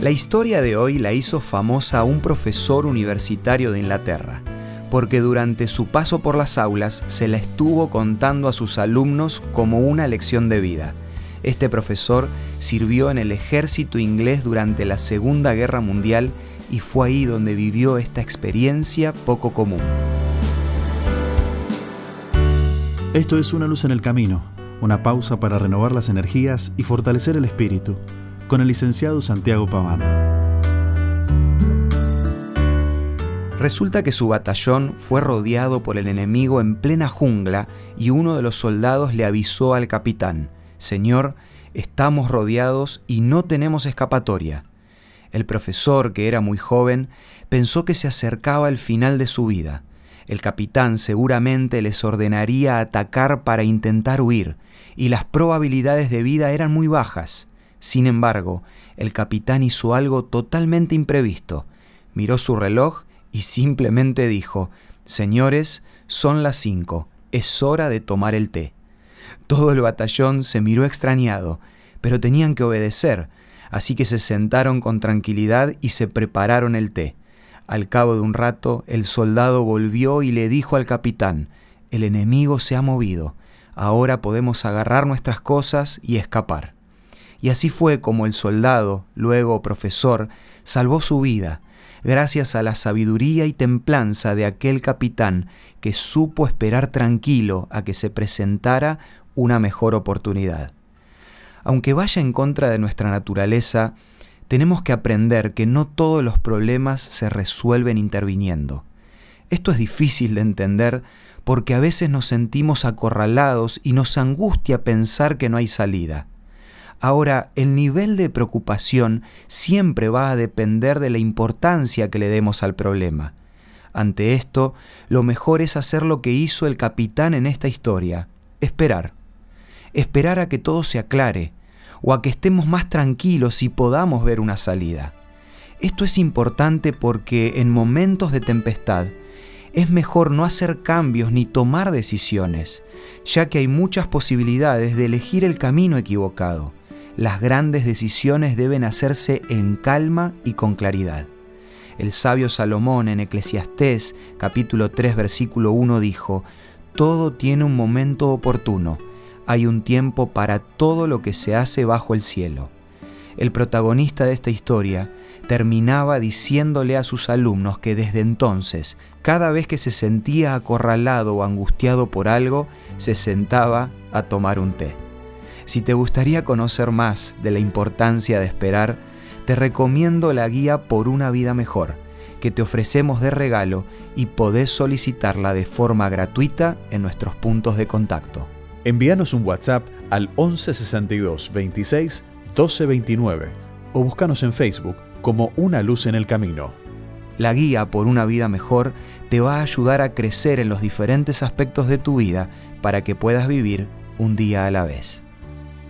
La historia de hoy la hizo famosa un profesor universitario de Inglaterra, porque durante su paso por las aulas se la estuvo contando a sus alumnos como una lección de vida. Este profesor sirvió en el ejército inglés durante la Segunda Guerra Mundial y fue ahí donde vivió esta experiencia poco común. Esto es Una luz en el camino, una pausa para renovar las energías y fortalecer el espíritu con el licenciado Santiago Paván. Resulta que su batallón fue rodeado por el enemigo en plena jungla y uno de los soldados le avisó al capitán, Señor, estamos rodeados y no tenemos escapatoria. El profesor, que era muy joven, pensó que se acercaba el final de su vida. El capitán seguramente les ordenaría atacar para intentar huir, y las probabilidades de vida eran muy bajas. Sin embargo, el capitán hizo algo totalmente imprevisto. Miró su reloj y simplemente dijo, Señores, son las cinco, es hora de tomar el té. Todo el batallón se miró extrañado, pero tenían que obedecer, así que se sentaron con tranquilidad y se prepararon el té. Al cabo de un rato, el soldado volvió y le dijo al capitán, el enemigo se ha movido, ahora podemos agarrar nuestras cosas y escapar. Y así fue como el soldado, luego profesor, salvó su vida, gracias a la sabiduría y templanza de aquel capitán que supo esperar tranquilo a que se presentara una mejor oportunidad. Aunque vaya en contra de nuestra naturaleza, tenemos que aprender que no todos los problemas se resuelven interviniendo. Esto es difícil de entender porque a veces nos sentimos acorralados y nos angustia pensar que no hay salida. Ahora, el nivel de preocupación siempre va a depender de la importancia que le demos al problema. Ante esto, lo mejor es hacer lo que hizo el capitán en esta historia, esperar. Esperar a que todo se aclare, o a que estemos más tranquilos y podamos ver una salida. Esto es importante porque en momentos de tempestad es mejor no hacer cambios ni tomar decisiones, ya que hay muchas posibilidades de elegir el camino equivocado las grandes decisiones deben hacerse en calma y con claridad. El sabio Salomón en Eclesiastés capítulo 3 versículo 1 dijo, Todo tiene un momento oportuno, hay un tiempo para todo lo que se hace bajo el cielo. El protagonista de esta historia terminaba diciéndole a sus alumnos que desde entonces, cada vez que se sentía acorralado o angustiado por algo, se sentaba a tomar un té. Si te gustaría conocer más de la importancia de esperar, te recomiendo la guía Por una vida mejor, que te ofrecemos de regalo y podés solicitarla de forma gratuita en nuestros puntos de contacto. Envíanos un WhatsApp al 1162 26 1229 o búscanos en Facebook como Una Luz en el Camino. La guía por una vida mejor te va a ayudar a crecer en los diferentes aspectos de tu vida para que puedas vivir un día a la vez.